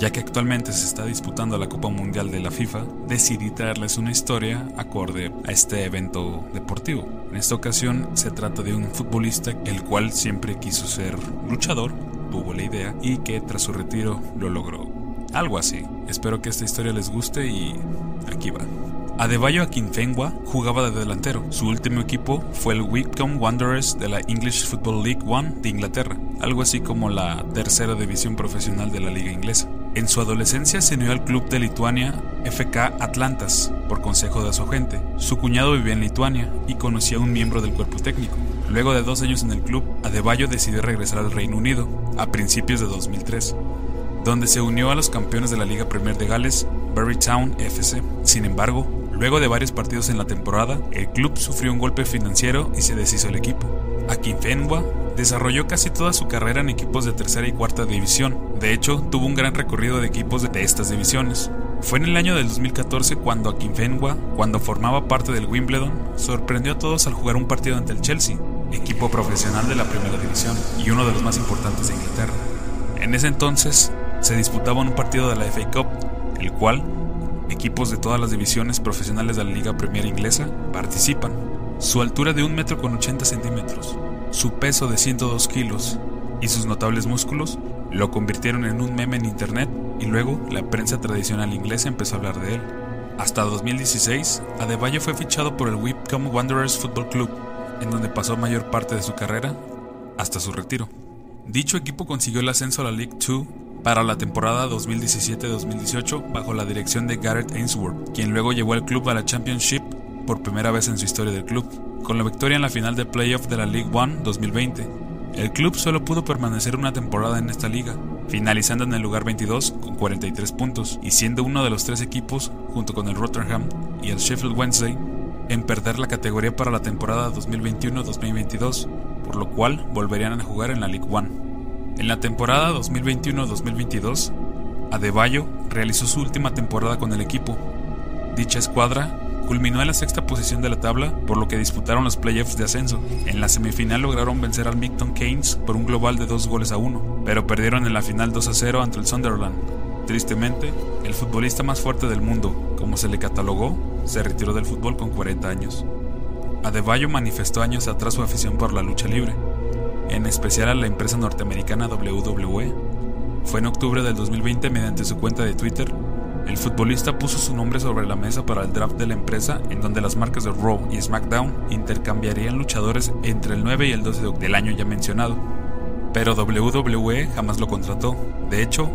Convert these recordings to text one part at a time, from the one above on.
Ya que actualmente se está disputando la Copa Mundial de la FIFA, decidí traerles una historia acorde a este evento deportivo. En esta ocasión se trata de un futbolista el cual siempre quiso ser luchador, tuvo la idea y que tras su retiro lo logró. Algo así. Espero que esta historia les guste y aquí va. Adebayo Akinfenwa jugaba de delantero. Su último equipo fue el Wycombe Wanderers de la English Football League One de Inglaterra, algo así como la tercera división profesional de la liga inglesa. En su adolescencia se unió al club de Lituania FK Atlantas por consejo de su agente. Su cuñado vivía en Lituania y conocía a un miembro del cuerpo técnico. Luego de dos años en el club, Adebayo decidió regresar al Reino Unido a principios de 2003 donde se unió a los campeones de la Liga Premier de Gales, Town FC. Sin embargo, luego de varios partidos en la temporada, el club sufrió un golpe financiero y se deshizo el equipo. Akinfenwa desarrolló casi toda su carrera en equipos de tercera y cuarta división. De hecho, tuvo un gran recorrido de equipos de estas divisiones. Fue en el año del 2014 cuando Akinfenwa, cuando formaba parte del Wimbledon, sorprendió a todos al jugar un partido ante el Chelsea, equipo profesional de la primera división y uno de los más importantes de Inglaterra. En ese entonces, se disputaba un partido de la FA Cup, el cual equipos de todas las divisiones profesionales de la Liga Premier Inglesa participan. Su altura de 1 metro con 80 centímetros, su peso de 102 kilos y sus notables músculos lo convirtieron en un meme en internet y luego la prensa tradicional inglesa empezó a hablar de él. Hasta 2016, Adebayo fue fichado por el Wycombe Wanderers Football Club, en donde pasó mayor parte de su carrera hasta su retiro. Dicho equipo consiguió el ascenso a la League 2 para la temporada 2017-2018 bajo la dirección de Gareth Ainsworth, quien luego llevó al club a la Championship por primera vez en su historia del club, con la victoria en la final de playoff de la League One 2020. El club solo pudo permanecer una temporada en esta liga, finalizando en el lugar 22 con 43 puntos y siendo uno de los tres equipos, junto con el Rotherham y el Sheffield Wednesday, en perder la categoría para la temporada 2021-2022, por lo cual volverían a jugar en la League One. En la temporada 2021-2022, Adebayo realizó su última temporada con el equipo. Dicha escuadra culminó en la sexta posición de la tabla, por lo que disputaron los playoffs de ascenso. En la semifinal lograron vencer al Micton Keynes por un global de dos goles a uno, pero perdieron en la final 2 a 0 ante el Sunderland. Tristemente, el futbolista más fuerte del mundo, como se le catalogó, se retiró del fútbol con 40 años. Adebayo manifestó años atrás su afición por la lucha libre, en especial a la empresa norteamericana WWE. Fue en octubre del 2020 mediante su cuenta de Twitter, el futbolista puso su nombre sobre la mesa para el draft de la empresa en donde las marcas de Raw y SmackDown intercambiarían luchadores entre el 9 y el 12 del año ya mencionado. Pero WWE jamás lo contrató. De hecho,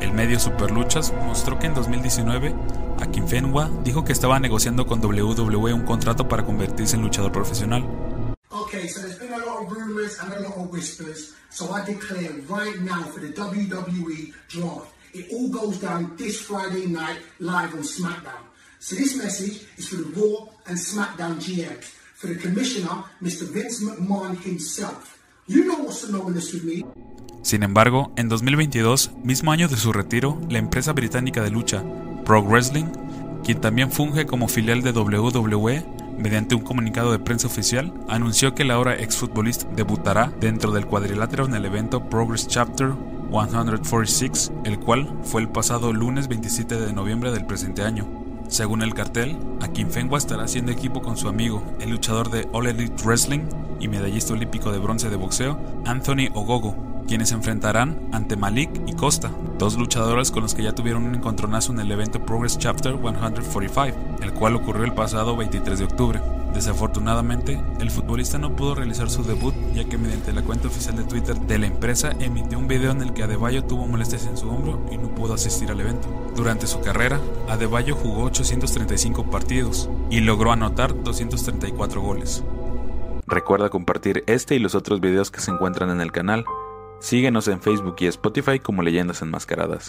el medio Superluchas mostró que en 2019 Akinfenwa dijo que estaba negociando con WWE un contrato para convertirse en luchador profesional. Okay, so there's been a lot of rumors and a lot of whispers. So I declare right now for the WWE draft, it all goes down this Friday night live on SmackDown. So this message is for the Raw and SmackDown GMs, for the commissioner, Mr. Vince McMahon himself. You know what's synonymous with me. Sin embargo, en 2022, mismo año de su retiro, la empresa británica de lucha, Pro Wrestling, quien también funge como filial de WWE, mediante un comunicado de prensa oficial, anunció que la ahora exfutbolista debutará dentro del cuadrilátero en el evento Progress Chapter 146, el cual fue el pasado lunes 27 de noviembre del presente año. Según el cartel, Akinfenwa estará haciendo equipo con su amigo, el luchador de All Elite Wrestling y medallista olímpico de bronce de boxeo, Anthony Ogogo, quienes se enfrentarán ante Malik y Costa, dos luchadores con los que ya tuvieron un encontronazo en el evento Progress Chapter 145, el cual ocurrió el pasado 23 de octubre. Desafortunadamente, el futbolista no pudo realizar su debut ya que mediante la cuenta oficial de Twitter de la empresa emitió un video en el que Adebayo tuvo molestias en su hombro y no pudo asistir al evento. Durante su carrera, Adebayo jugó 835 partidos y logró anotar 234 goles. Recuerda compartir este y los otros videos que se encuentran en el canal Síguenos en Facebook y Spotify como Leyendas Enmascaradas.